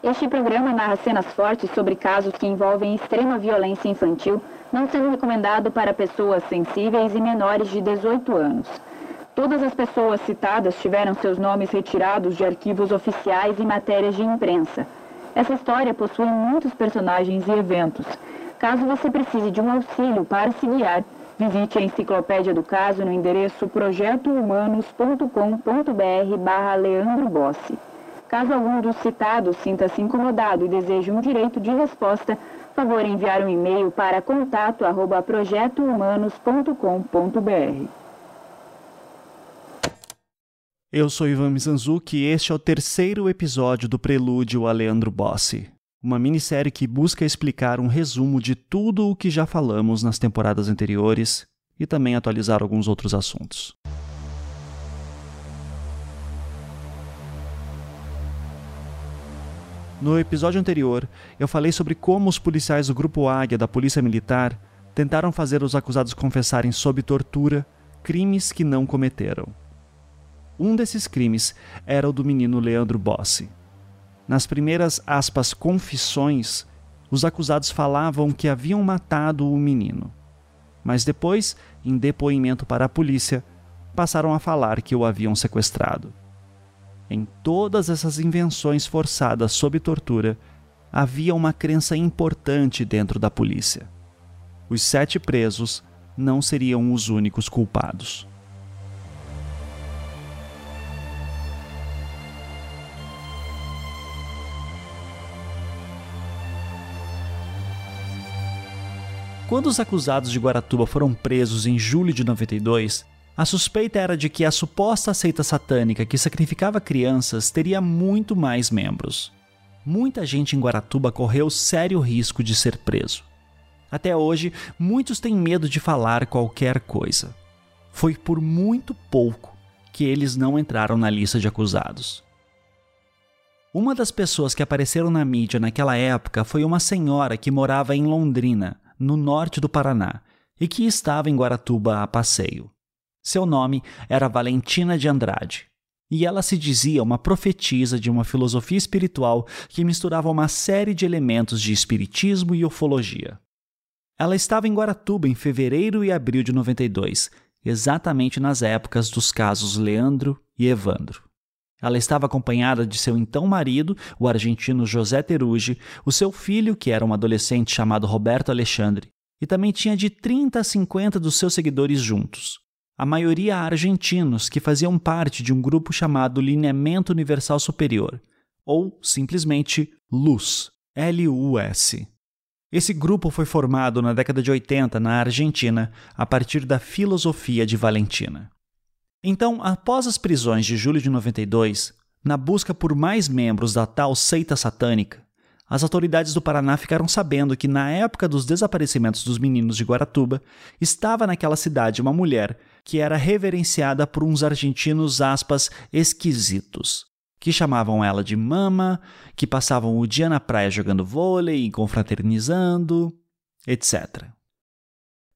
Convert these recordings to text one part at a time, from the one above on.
Este programa narra cenas fortes sobre casos que envolvem extrema violência infantil, não sendo recomendado para pessoas sensíveis e menores de 18 anos. Todas as pessoas citadas tiveram seus nomes retirados de arquivos oficiais e matérias de imprensa. Essa história possui muitos personagens e eventos. Caso você precise de um auxílio para se guiar, visite a enciclopédia do caso no endereço projetohumanos.com.br barra Leandro Bossi. Caso algum dos citados sinta-se incomodado e deseje um direito de resposta, favor enviar um e-mail para contato@projetohumanos.com.br. Eu sou Ivan Mizanzuki e este é o terceiro episódio do Prelúdio a Leandro Bossi, uma minissérie que busca explicar um resumo de tudo o que já falamos nas temporadas anteriores e também atualizar alguns outros assuntos. No episódio anterior, eu falei sobre como os policiais do Grupo Águia da Polícia Militar tentaram fazer os acusados confessarem sob tortura crimes que não cometeram. Um desses crimes era o do menino Leandro Bossi. Nas primeiras aspas confissões, os acusados falavam que haviam matado o menino. Mas depois, em depoimento para a polícia, passaram a falar que o haviam sequestrado. Em todas essas invenções forçadas sob tortura, havia uma crença importante dentro da polícia. Os sete presos não seriam os únicos culpados. Quando os acusados de Guaratuba foram presos em julho de 92, a suspeita era de que a suposta seita satânica que sacrificava crianças teria muito mais membros. Muita gente em Guaratuba correu sério risco de ser preso. Até hoje, muitos têm medo de falar qualquer coisa. Foi por muito pouco que eles não entraram na lista de acusados. Uma das pessoas que apareceram na mídia naquela época foi uma senhora que morava em Londrina, no norte do Paraná, e que estava em Guaratuba a passeio. Seu nome era Valentina de Andrade, e ela se dizia uma profetisa de uma filosofia espiritual que misturava uma série de elementos de espiritismo e ufologia. Ela estava em Guaratuba em fevereiro e abril de 92, exatamente nas épocas dos casos Leandro e Evandro. Ela estava acompanhada de seu então marido, o argentino José Terugi, o seu filho, que era um adolescente chamado Roberto Alexandre, e também tinha de 30 a 50 dos seus seguidores juntos. A maioria argentinos que faziam parte de um grupo chamado Lineamento Universal Superior, ou simplesmente LUS, L-U-S. Esse grupo foi formado na década de 80 na Argentina a partir da filosofia de Valentina. Então, após as prisões de julho de 92, na busca por mais membros da tal seita satânica, as autoridades do Paraná ficaram sabendo que na época dos desaparecimentos dos meninos de Guaratuba, estava naquela cidade uma mulher que era reverenciada por uns argentinos aspas esquisitos, que chamavam ela de mama, que passavam o dia na praia jogando vôlei e confraternizando, etc.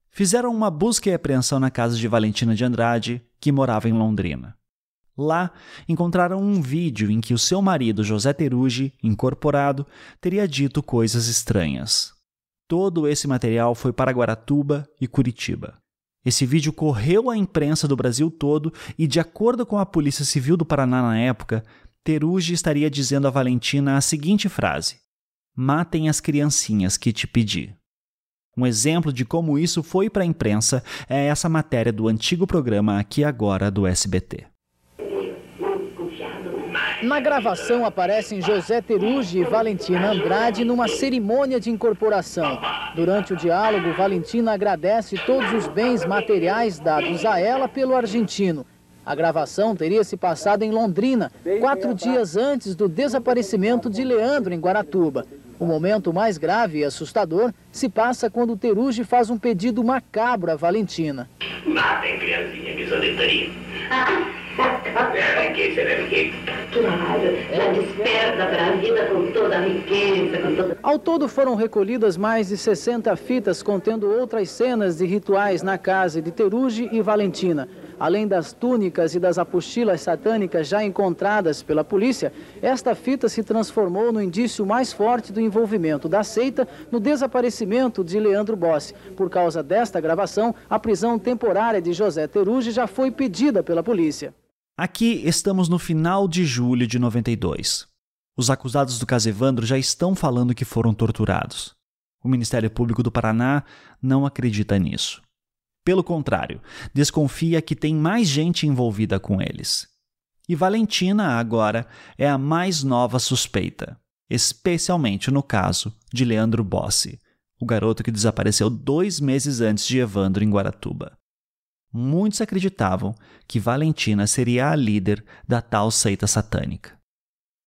Fizeram uma busca e apreensão na casa de Valentina de Andrade, que morava em Londrina. Lá, encontraram um vídeo em que o seu marido, José Terugi, incorporado, teria dito coisas estranhas. Todo esse material foi para Guaratuba e Curitiba. Esse vídeo correu à imprensa do Brasil todo e, de acordo com a Polícia Civil do Paraná na época, Terugi estaria dizendo a Valentina a seguinte frase: Matem as criancinhas que te pedi. Um exemplo de como isso foi para a imprensa é essa matéria do antigo programa Aqui Agora do SBT. Na gravação aparecem José Terugi e Valentina Andrade numa cerimônia de incorporação. Durante o diálogo, Valentina agradece todos os bens materiais dados a ela pelo argentino. A gravação teria se passado em Londrina, quatro dias antes do desaparecimento de Leandro em Guaratuba. O momento mais grave e assustador se passa quando Teruji faz um pedido macabro a Valentina. Matem, criancinha, que. Que. Claro, já desperta para a vida com toda a riqueza, com toda... Ao todo foram recolhidas mais de 60 fitas contendo outras cenas de rituais na casa de Teruji e Valentina. Além das túnicas e das apostilas satânicas já encontradas pela polícia, esta fita se transformou no indício mais forte do envolvimento da seita no desaparecimento de Leandro Bossi. Por causa desta gravação, a prisão temporária de José Teruge já foi pedida pela polícia. Aqui estamos no final de julho de 92. Os acusados do caso Evandro já estão falando que foram torturados. O Ministério Público do Paraná não acredita nisso. Pelo contrário, desconfia que tem mais gente envolvida com eles. E Valentina, agora, é a mais nova suspeita, especialmente no caso de Leandro Bossi, o garoto que desapareceu dois meses antes de Evandro em Guaratuba. Muitos acreditavam que Valentina seria a líder da tal seita satânica.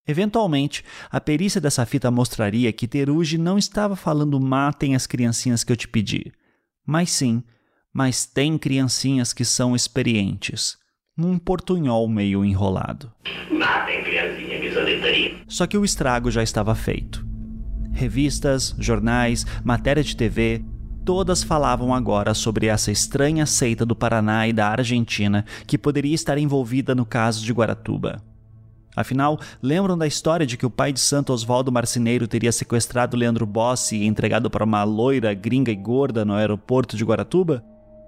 Eventualmente, a perícia dessa fita mostraria que Teruji não estava falando matem as criancinhas que eu te pedi, mas sim, mas tem criancinhas que são experientes, num portunhol meio enrolado. Matem criancinha que Só que o estrago já estava feito. Revistas, jornais, matéria de TV, todas falavam agora sobre essa estranha seita do Paraná e da Argentina que poderia estar envolvida no caso de Guaratuba. Afinal, lembram da história de que o pai de Santo Oswaldo Marceneiro teria sequestrado Leandro Bossi e entregado para uma loira gringa e gorda no aeroporto de Guaratuba?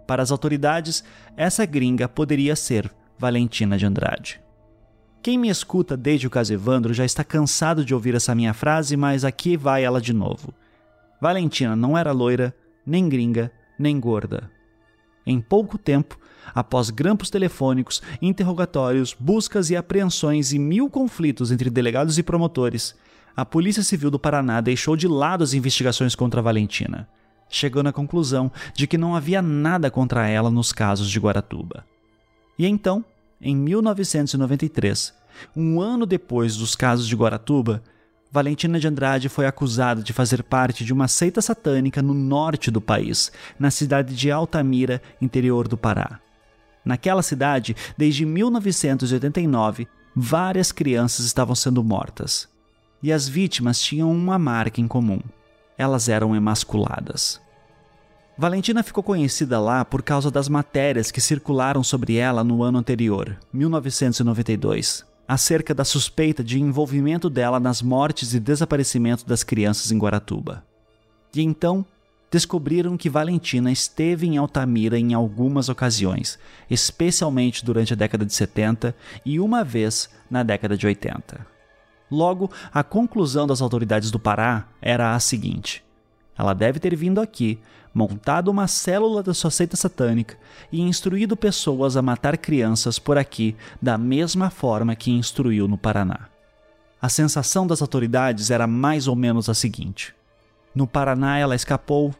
Para as autoridades, essa gringa poderia ser Valentina de Andrade. Quem me escuta desde o caso Evandro já está cansado de ouvir essa minha frase, mas aqui vai ela de novo. Valentina não era loira, nem gringa, nem gorda. Em pouco tempo, após grampos telefônicos, interrogatórios, buscas e apreensões e mil conflitos entre delegados e promotores, a Polícia Civil do Paraná deixou de lado as investigações contra Valentina, chegando à conclusão de que não havia nada contra ela nos casos de Guaratuba. E então, em 1993, um ano depois dos casos de Guaratuba, Valentina de Andrade foi acusada de fazer parte de uma seita satânica no norte do país, na cidade de Altamira, interior do Pará. Naquela cidade, desde 1989, várias crianças estavam sendo mortas. E as vítimas tinham uma marca em comum: elas eram emasculadas. Valentina ficou conhecida lá por causa das matérias que circularam sobre ela no ano anterior, 1992, acerca da suspeita de envolvimento dela nas mortes e desaparecimento das crianças em Guaratuba. E então, descobriram que Valentina esteve em Altamira em algumas ocasiões, especialmente durante a década de 70 e uma vez na década de 80. Logo, a conclusão das autoridades do Pará era a seguinte: ela deve ter vindo aqui, montado uma célula da sua seita satânica e instruído pessoas a matar crianças por aqui da mesma forma que instruiu no Paraná. A sensação das autoridades era mais ou menos a seguinte: no Paraná ela escapou,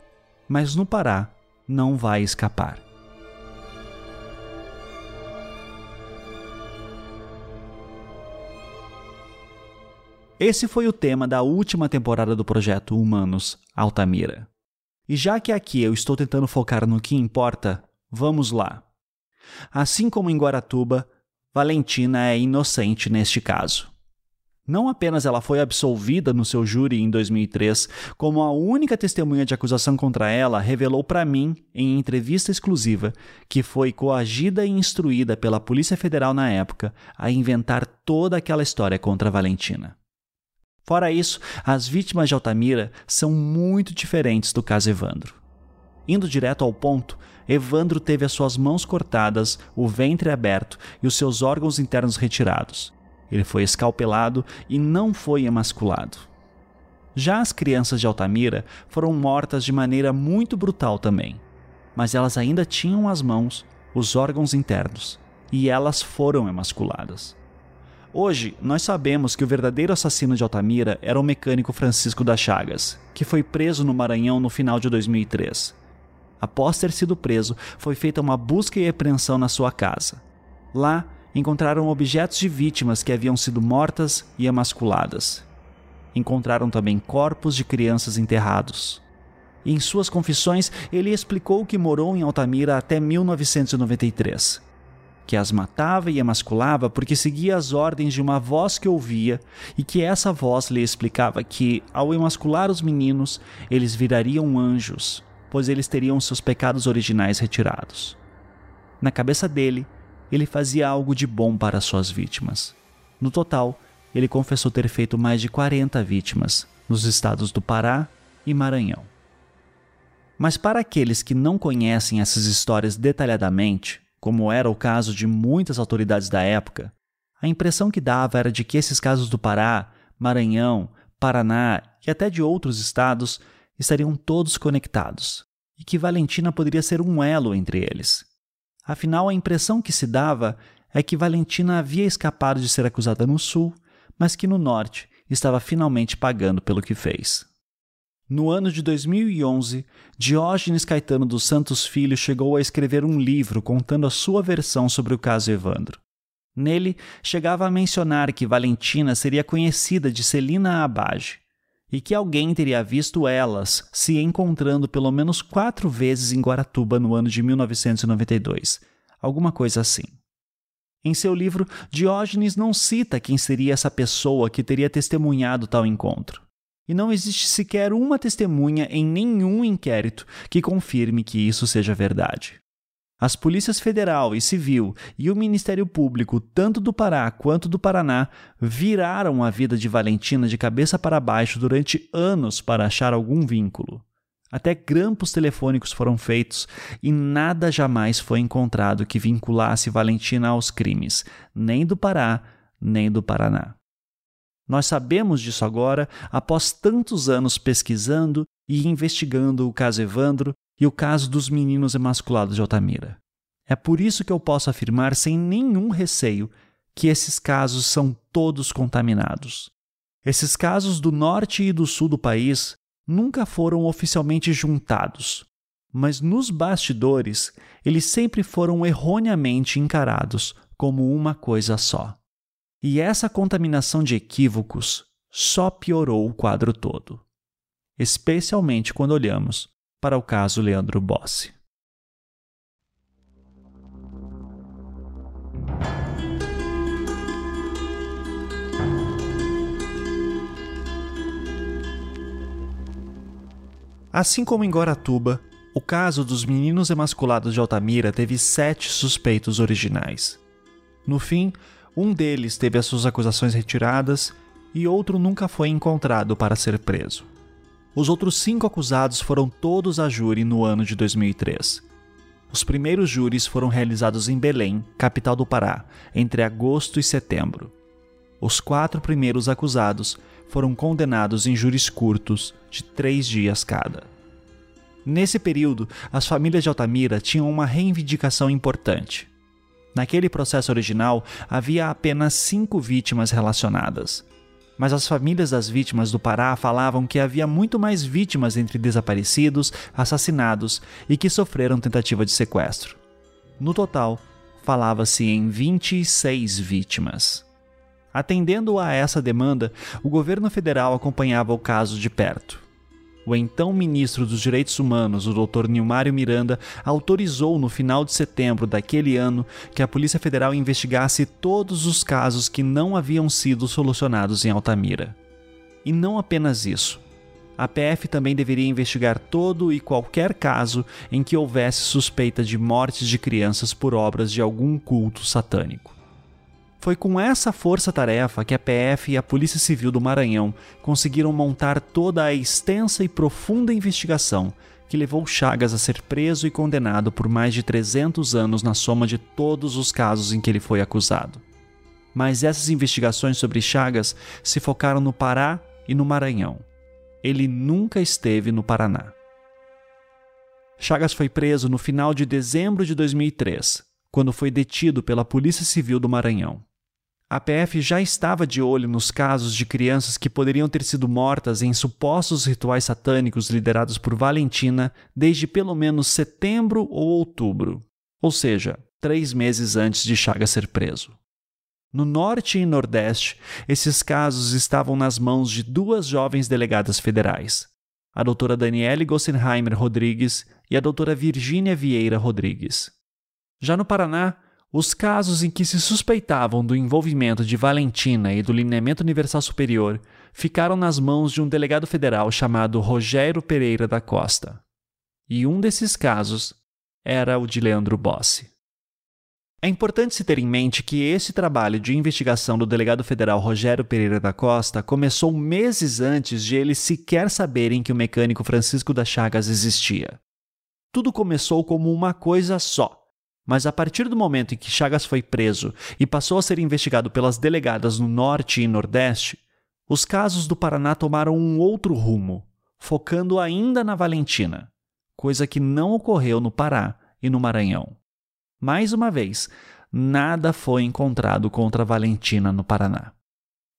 mas no Pará não vai escapar. Esse foi o tema da última temporada do projeto Humanos Altamira. E já que aqui eu estou tentando focar no que importa, vamos lá. Assim como em Guaratuba, Valentina é inocente neste caso. Não apenas ela foi absolvida no seu júri em 2003, como a única testemunha de acusação contra ela revelou para mim, em entrevista exclusiva, que foi coagida e instruída pela Polícia Federal na época a inventar toda aquela história contra Valentina. Fora isso, as vítimas de Altamira são muito diferentes do caso Evandro. Indo direto ao ponto, Evandro teve as suas mãos cortadas, o ventre aberto e os seus órgãos internos retirados. Ele foi escalpelado e não foi emasculado. Já as crianças de Altamira foram mortas de maneira muito brutal também, mas elas ainda tinham as mãos, os órgãos internos, e elas foram emasculadas. Hoje, nós sabemos que o verdadeiro assassino de Altamira era o mecânico Francisco das Chagas, que foi preso no Maranhão no final de 2003. Após ter sido preso, foi feita uma busca e apreensão na sua casa. Lá, encontraram objetos de vítimas que haviam sido mortas e emasculadas. Encontraram também corpos de crianças enterrados. Em suas confissões, ele explicou que morou em Altamira até 1993, que as matava e emasculava porque seguia as ordens de uma voz que ouvia e que essa voz lhe explicava que, ao emascular os meninos, eles virariam anjos, pois eles teriam seus pecados originais retirados. Na cabeça dele, ele fazia algo de bom para suas vítimas. No total, ele confessou ter feito mais de 40 vítimas nos estados do Pará e Maranhão. Mas para aqueles que não conhecem essas histórias detalhadamente, como era o caso de muitas autoridades da época, a impressão que dava era de que esses casos do Pará, Maranhão, Paraná e até de outros estados estariam todos conectados e que Valentina poderia ser um elo entre eles. Afinal, a impressão que se dava é que Valentina havia escapado de ser acusada no sul, mas que no norte estava finalmente pagando pelo que fez. No ano de 2011, Diógenes Caetano dos Santos Filho chegou a escrever um livro contando a sua versão sobre o caso Evandro. Nele, chegava a mencionar que Valentina seria conhecida de Celina Abage e que alguém teria visto elas se encontrando pelo menos quatro vezes em Guaratuba no ano de 1992, alguma coisa assim. Em seu livro, Diógenes não cita quem seria essa pessoa que teria testemunhado tal encontro. E não existe sequer uma testemunha em nenhum inquérito que confirme que isso seja verdade. As polícias federal e civil e o Ministério Público, tanto do Pará quanto do Paraná, viraram a vida de Valentina de cabeça para baixo durante anos para achar algum vínculo. Até grampos telefônicos foram feitos e nada jamais foi encontrado que vinculasse Valentina aos crimes, nem do Pará, nem do Paraná. Nós sabemos disso agora após tantos anos pesquisando e investigando o caso Evandro e o caso dos meninos emasculados de Altamira. É por isso que eu posso afirmar sem nenhum receio que esses casos são todos contaminados. Esses casos do norte e do sul do país nunca foram oficialmente juntados, mas nos bastidores eles sempre foram erroneamente encarados como uma coisa só. E essa contaminação de equívocos só piorou o quadro todo, especialmente quando olhamos para o caso Leandro Bossi. Assim como em Guaratuba, o caso dos meninos emasculados de Altamira teve sete suspeitos originais. No fim, um deles teve as suas acusações retiradas e outro nunca foi encontrado para ser preso. Os outros cinco acusados foram todos a júri no ano de 2003. Os primeiros júris foram realizados em Belém, capital do Pará, entre agosto e setembro. Os quatro primeiros acusados foram condenados em júris curtos de três dias cada. Nesse período, as famílias de Altamira tinham uma reivindicação importante. Naquele processo original, havia apenas cinco vítimas relacionadas. Mas as famílias das vítimas do Pará falavam que havia muito mais vítimas entre desaparecidos, assassinados e que sofreram tentativa de sequestro. No total, falava-se em 26 vítimas. Atendendo a essa demanda, o governo federal acompanhava o caso de perto. O então ministro dos Direitos Humanos, o Dr. Nilmário Miranda, autorizou no final de setembro daquele ano que a Polícia Federal investigasse todos os casos que não haviam sido solucionados em Altamira. E não apenas isso. A PF também deveria investigar todo e qualquer caso em que houvesse suspeita de mortes de crianças por obras de algum culto satânico. Foi com essa força-tarefa que a PF e a Polícia Civil do Maranhão conseguiram montar toda a extensa e profunda investigação que levou Chagas a ser preso e condenado por mais de 300 anos na soma de todos os casos em que ele foi acusado. Mas essas investigações sobre Chagas se focaram no Pará e no Maranhão. Ele nunca esteve no Paraná. Chagas foi preso no final de dezembro de 2003, quando foi detido pela Polícia Civil do Maranhão. A PF já estava de olho nos casos de crianças que poderiam ter sido mortas em supostos rituais satânicos liderados por Valentina desde pelo menos setembro ou outubro, ou seja, três meses antes de Chagas ser preso. No norte e nordeste, esses casos estavam nas mãos de duas jovens delegadas federais, a doutora Daniele Gossenheimer Rodrigues e a doutora Virgínia Vieira Rodrigues. Já no Paraná, os casos em que se suspeitavam do envolvimento de Valentina e do lineamento universal superior ficaram nas mãos de um delegado federal chamado Rogério Pereira da Costa. E um desses casos era o de Leandro Bossi. É importante se ter em mente que esse trabalho de investigação do delegado federal Rogério Pereira da Costa começou meses antes de eles sequer saberem que o mecânico Francisco da Chagas existia. Tudo começou como uma coisa só, mas a partir do momento em que Chagas foi preso e passou a ser investigado pelas delegadas no Norte e Nordeste, os casos do Paraná tomaram um outro rumo, focando ainda na Valentina, coisa que não ocorreu no Pará e no Maranhão. Mais uma vez, nada foi encontrado contra Valentina no Paraná.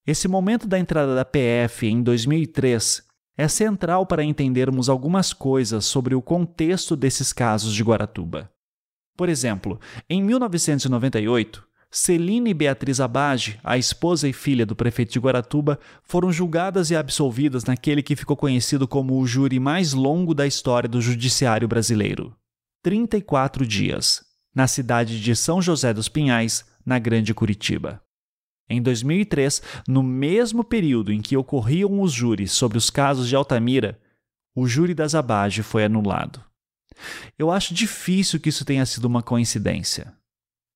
Esse momento da entrada da PF em 2003 é central para entendermos algumas coisas sobre o contexto desses casos de Guaratuba. Por exemplo, em 1998, Celina e Beatriz Abage, a esposa e filha do prefeito de Guaratuba, foram julgadas e absolvidas naquele que ficou conhecido como o júri mais longo da história do judiciário brasileiro 34 dias na cidade de São José dos Pinhais, na Grande Curitiba. Em 2003, no mesmo período em que ocorriam os júris sobre os casos de Altamira, o júri das Abage foi anulado. Eu acho difícil que isso tenha sido uma coincidência.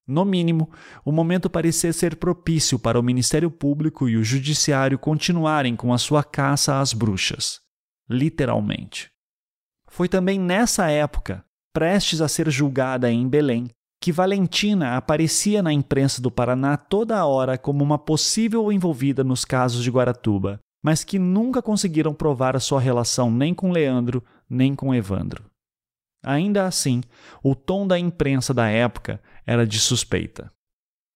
No mínimo, o momento parecia ser propício para o Ministério Público e o Judiciário continuarem com a sua caça às bruxas. Literalmente. Foi também nessa época prestes a ser julgada em Belém, que Valentina aparecia na imprensa do Paraná toda hora como uma possível envolvida nos casos de Guaratuba, mas que nunca conseguiram provar a sua relação nem com Leandro nem com Evandro. Ainda assim, o tom da imprensa da época era de suspeita.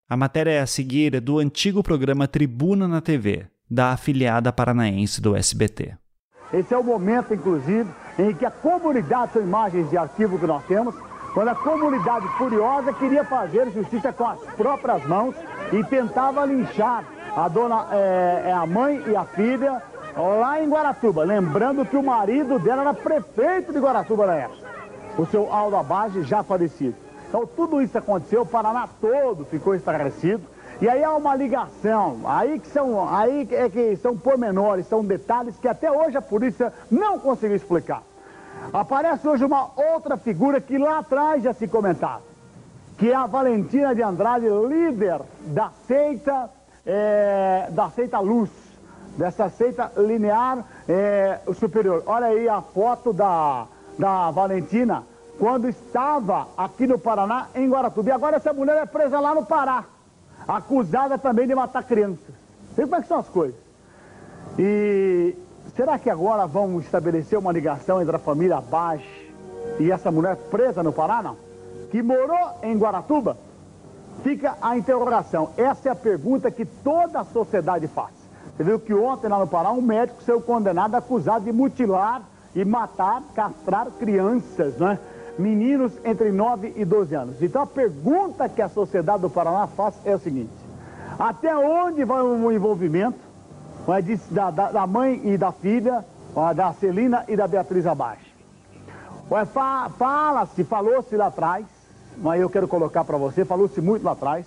A matéria a seguir é do antigo programa Tribuna na TV, da afiliada paranaense do SBT. Esse é o momento, inclusive, em que a comunidade, são imagens de arquivo que nós temos, quando a comunidade furiosa queria fazer justiça com as próprias mãos e tentava linchar a dona, é, a mãe e a filha lá em Guaratuba. Lembrando que o marido dela era prefeito de Guaratuba na época, o seu Aldo Abage, já falecido. Então tudo isso aconteceu, o Paraná todo ficou estarrecido. E aí há uma ligação, aí que são, aí é que são pormenores, são detalhes que até hoje a polícia não conseguiu explicar. Aparece hoje uma outra figura que lá atrás já se comentava, que é a Valentina de Andrade, líder da seita, é, da seita Luz, dessa seita linear é, superior. Olha aí a foto da, da Valentina quando estava aqui no Paraná, em Guaratuba. E agora essa mulher é presa lá no Pará acusada também de matar crianças. Vê como é que são as coisas. E será que agora vão estabelecer uma ligação entre a família Abaixo e essa mulher presa no Pará, não? Que morou em Guaratuba? Fica a interrogação. Essa é a pergunta que toda a sociedade faz. Você viu que ontem lá no Pará um médico saiu condenado acusado de mutilar e matar, castrar crianças, né? meninos entre 9 e 12 anos. Então a pergunta que a sociedade do Paraná faz é o seguinte: até onde vai o envolvimento da, da, da mãe e da filha, da Celina e da Beatriz Abaixo? Fala-se, falou-se lá atrás, mas eu quero colocar para você, falou-se muito lá atrás,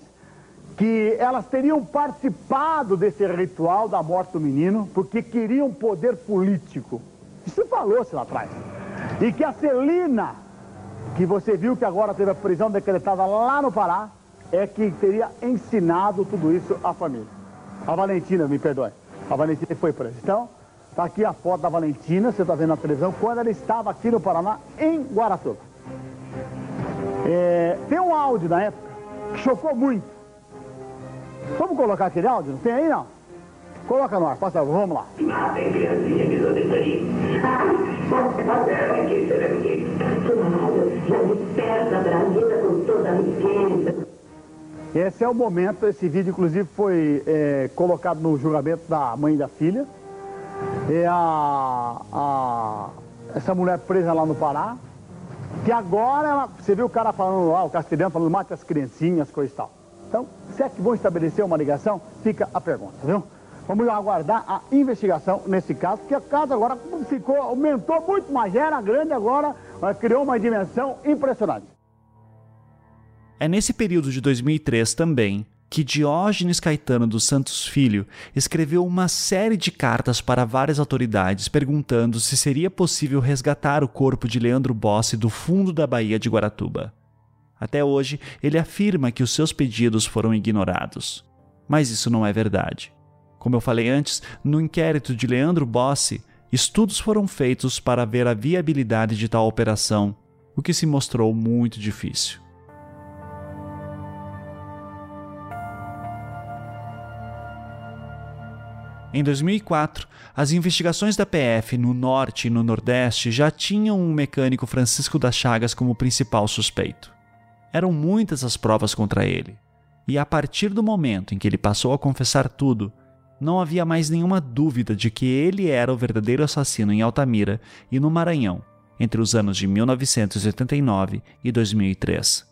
que elas teriam participado desse ritual da morte do menino porque queriam poder político. Isso falou-se lá atrás. E que a Celina que você viu que agora teve a prisão decretada lá no Pará, é que teria ensinado tudo isso à família. A Valentina, me perdoe. A Valentina foi presa. Então, está aqui a foto da Valentina, você está vendo na televisão, quando ela estava aqui no Paraná, em Guaratuba. É, tem um áudio na época que chocou muito. Vamos colocar aquele áudio? Não tem aí, não? Coloca no ar, passa, vamos lá. Matem criancinha que sou esse é o momento, esse vídeo inclusive foi é, colocado no julgamento da mãe e da filha. É a, a, essa mulher presa lá no Pará, que agora ela, você viu o cara falando lá, o castelhano falando, mate as criancinhas, coisa e tal. Então, se é que vão estabelecer uma ligação, fica a pergunta, viu? Vamos aguardar a investigação nesse caso, porque o caso agora ficou, aumentou muito, mas era grande agora, criou uma dimensão impressionante. É nesse período de 2003 também que Diógenes Caetano dos Santos Filho escreveu uma série de cartas para várias autoridades perguntando se seria possível resgatar o corpo de Leandro Bossi do fundo da Baía de Guaratuba. Até hoje, ele afirma que os seus pedidos foram ignorados. Mas isso não é verdade. Como eu falei antes, no inquérito de Leandro Bossi, estudos foram feitos para ver a viabilidade de tal operação, o que se mostrou muito difícil. Em 2004, as investigações da PF no Norte e no Nordeste já tinham um mecânico Francisco das Chagas como principal suspeito. Eram muitas as provas contra ele, e a partir do momento em que ele passou a confessar tudo, não havia mais nenhuma dúvida de que ele era o verdadeiro assassino em Altamira e no Maranhão, entre os anos de 1989 e 2003.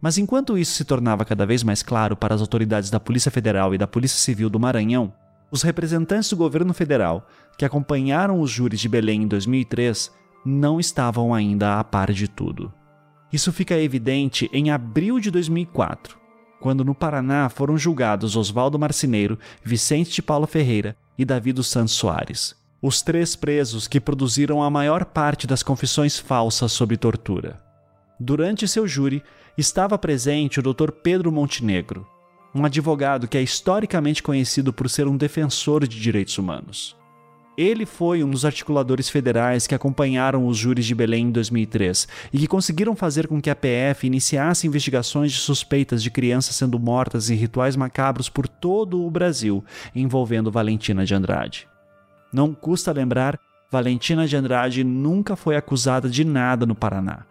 Mas enquanto isso se tornava cada vez mais claro para as autoridades da Polícia Federal e da Polícia Civil do Maranhão, os representantes do governo federal que acompanharam os júris de Belém em 2003 não estavam ainda a par de tudo. Isso fica evidente em abril de 2004, quando no Paraná foram julgados Oswaldo Marcineiro, Vicente de Paulo Ferreira e Davi dos Santos Soares, os três presos que produziram a maior parte das confissões falsas sobre tortura. Durante seu júri, estava presente o Dr. Pedro Montenegro, um advogado que é historicamente conhecido por ser um defensor de direitos humanos. Ele foi um dos articuladores federais que acompanharam os júris de Belém em 2003 e que conseguiram fazer com que a PF iniciasse investigações de suspeitas de crianças sendo mortas em rituais macabros por todo o Brasil, envolvendo Valentina de Andrade. Não custa lembrar, Valentina de Andrade nunca foi acusada de nada no Paraná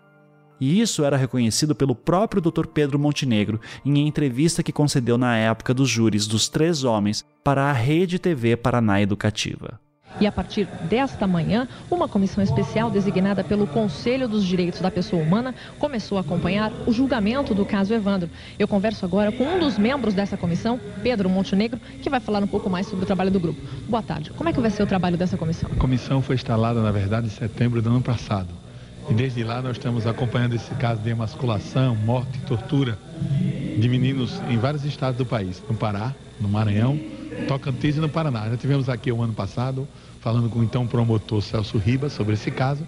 e isso era reconhecido pelo próprio Dr. Pedro Montenegro em entrevista que concedeu na época dos júris dos três homens para a Rede TV Paraná Educativa. E a partir desta manhã, uma comissão especial designada pelo Conselho dos Direitos da Pessoa Humana começou a acompanhar o julgamento do caso Evandro. Eu converso agora com um dos membros dessa comissão, Pedro Montenegro, que vai falar um pouco mais sobre o trabalho do grupo. Boa tarde. Como é que vai ser o trabalho dessa comissão? A comissão foi instalada, na verdade, em setembro do ano passado. E desde lá nós estamos acompanhando esse caso de emasculação, morte e tortura de meninos em vários estados do país, no Pará, no Maranhão, Tocantins e no Paraná. Já tivemos aqui o ano passado falando com o então promotor Celso Ribas sobre esse caso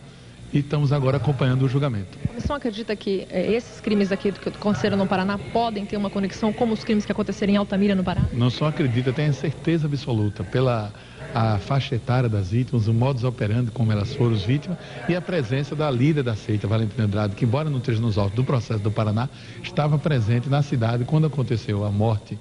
e estamos agora acompanhando o julgamento. A comissão acredita que é, esses crimes aqui que aconteceram no Paraná podem ter uma conexão com os crimes que aconteceram em Altamira, no Pará? Não só acredita, tenho certeza absoluta, pela a faixa etária das vítimas, o modus operandi como elas foram as vítimas e a presença da líder da seita, Valentina Andrade, que embora não esteja nos autos do processo do Paraná, estava presente na cidade quando aconteceu a morte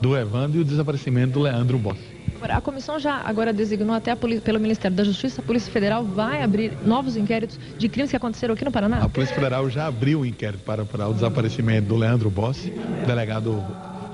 do Evandro e o desaparecimento do Leandro Bossi. A comissão já agora designou até pelo Ministério da Justiça, a Polícia Federal vai abrir novos inquéritos de crimes que aconteceram aqui no Paraná? A Polícia Federal já abriu o um inquérito para, para o desaparecimento do Leandro Bossi. O delegado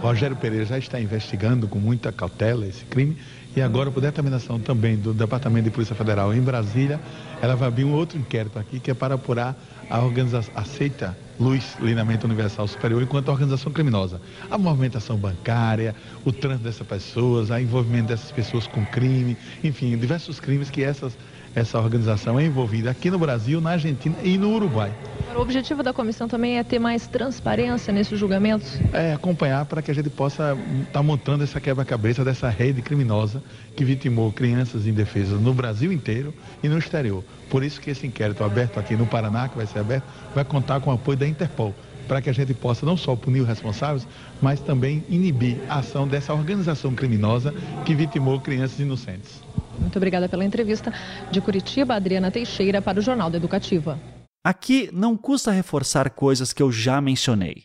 Rogério Pereira já está investigando com muita cautela esse crime e agora, por determinação também do Departamento de Polícia Federal em Brasília, ela vai abrir um outro inquérito aqui que é para apurar a organização aceita Luz Lineamento Universal Superior enquanto organização criminosa. A movimentação bancária, o trânsito dessas pessoas, o envolvimento dessas pessoas com crime, enfim, diversos crimes que essas essa organização é envolvida aqui no Brasil, na Argentina e no Uruguai. O objetivo da comissão também é ter mais transparência nesses julgamentos? É acompanhar para que a gente possa estar tá montando essa quebra-cabeça dessa rede criminosa que vitimou crianças indefesas no Brasil inteiro e no exterior. Por isso que esse inquérito aberto aqui no Paraná, que vai ser aberto, vai contar com o apoio da Interpol para que a gente possa não só punir os responsáveis, mas também inibir a ação dessa organização criminosa que vitimou crianças inocentes. Muito obrigada pela entrevista. De Curitiba, Adriana Teixeira para o Jornal da Educativa. Aqui não custa reforçar coisas que eu já mencionei.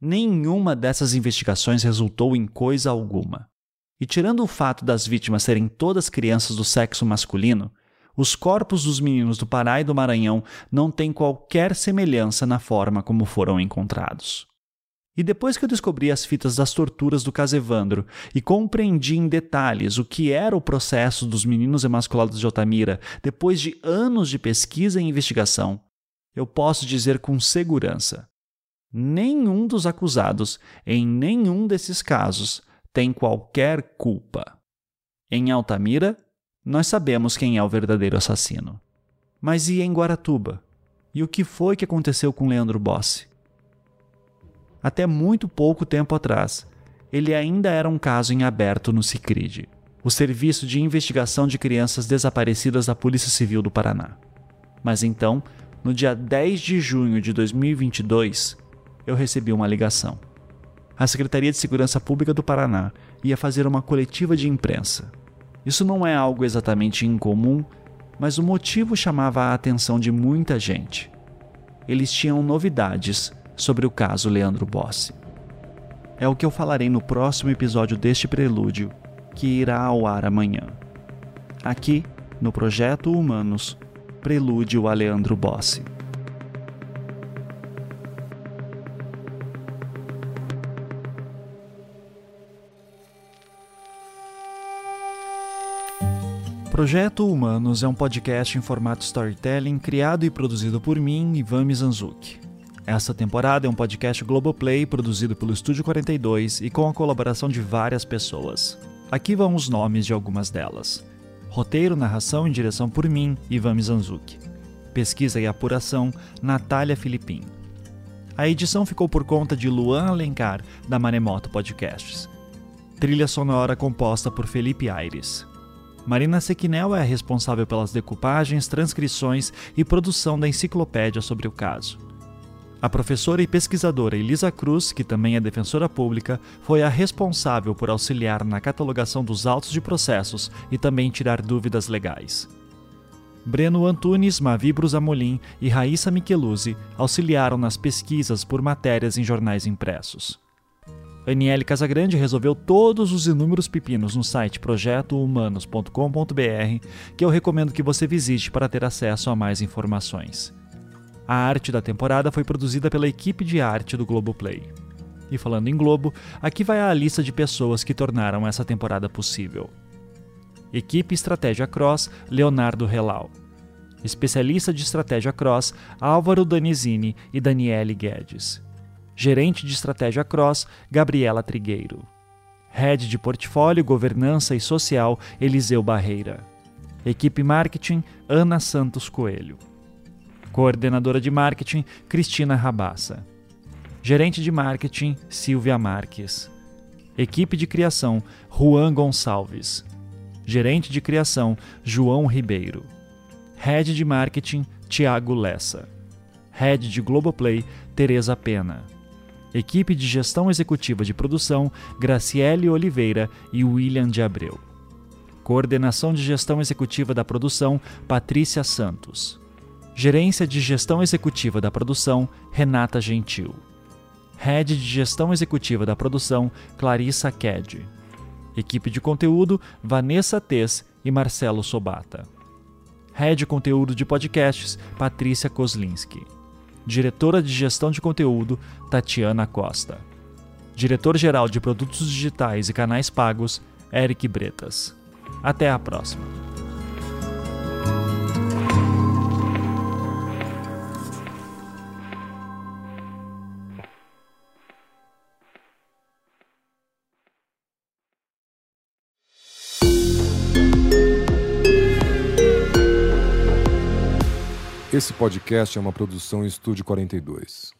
Nenhuma dessas investigações resultou em coisa alguma. E tirando o fato das vítimas serem todas crianças do sexo masculino, os corpos dos meninos do Pará e do Maranhão não têm qualquer semelhança na forma como foram encontrados. E depois que eu descobri as fitas das torturas do Casevandro e compreendi em detalhes o que era o processo dos meninos emasculados de Altamira, depois de anos de pesquisa e investigação, eu posso dizer com segurança: nenhum dos acusados em nenhum desses casos tem qualquer culpa. Em Altamira, nós sabemos quem é o verdadeiro assassino. Mas e em Guaratuba? E o que foi que aconteceu com Leandro Bossi? Até muito pouco tempo atrás, ele ainda era um caso em aberto no CICRID, o Serviço de Investigação de Crianças Desaparecidas da Polícia Civil do Paraná. Mas então, no dia 10 de junho de 2022, eu recebi uma ligação. A Secretaria de Segurança Pública do Paraná ia fazer uma coletiva de imprensa. Isso não é algo exatamente incomum, mas o motivo chamava a atenção de muita gente. Eles tinham novidades sobre o caso Leandro Bossi. É o que eu falarei no próximo episódio deste prelúdio, que irá ao ar amanhã. Aqui, no Projeto Humanos, Prelúdio a Leandro Bossi. Projeto Humanos é um podcast em formato storytelling criado e produzido por mim, Ivan Mizanzuki. Essa temporada é um podcast Globoplay produzido pelo Estúdio 42 e com a colaboração de várias pessoas. Aqui vão os nomes de algumas delas. Roteiro, narração e direção por mim, Ivan Mizanzuki. Pesquisa e apuração, Natália Filipim. A edição ficou por conta de Luan Alencar, da Maremoto Podcasts. Trilha sonora composta por Felipe Aires. Marina Sequinel é a responsável pelas decupagens, transcrições e produção da enciclopédia sobre o caso. A professora e pesquisadora Elisa Cruz, que também é defensora pública, foi a responsável por auxiliar na catalogação dos autos de processos e também tirar dúvidas legais. Breno Antunes, Mavi Brusamolim e Raíssa Micheluzzi auxiliaram nas pesquisas por matérias em jornais impressos. Aniele Casagrande resolveu todos os inúmeros pepinos no site projetohumanos.com.br, que eu recomendo que você visite para ter acesso a mais informações. A arte da temporada foi produzida pela equipe de arte do Globoplay. E falando em Globo, aqui vai a lista de pessoas que tornaram essa temporada possível. Equipe Estratégia Cross, Leonardo Relau. Especialista de Estratégia Cross, Álvaro Danizini e Daniele Guedes gerente de estratégia Cross, Gabriela Trigueiro. Head de portfólio, governança e social, Eliseu Barreira. Equipe marketing, Ana Santos Coelho. Coordenadora de marketing, Cristina Rabassa. Gerente de marketing, Silvia Marques. Equipe de criação, Juan Gonçalves. Gerente de criação, João Ribeiro. Head de marketing, Tiago Lessa. Head de Globoplay, Teresa Pena. Equipe de Gestão Executiva de Produção, Graciele Oliveira e William de Abreu. Coordenação de Gestão Executiva da Produção, Patrícia Santos. Gerência de Gestão Executiva da Produção, Renata Gentil. Head de Gestão Executiva da Produção, Clarissa Ked. Equipe de Conteúdo, Vanessa Tez e Marcelo Sobata. Head Conteúdo de Podcasts, Patrícia Kozlinski. Diretora de Gestão de Conteúdo, Tatiana Costa. Diretor-Geral de Produtos Digitais e Canais Pagos, Eric Bretas. Até a próxima. Esse podcast é uma produção Estúdio 42.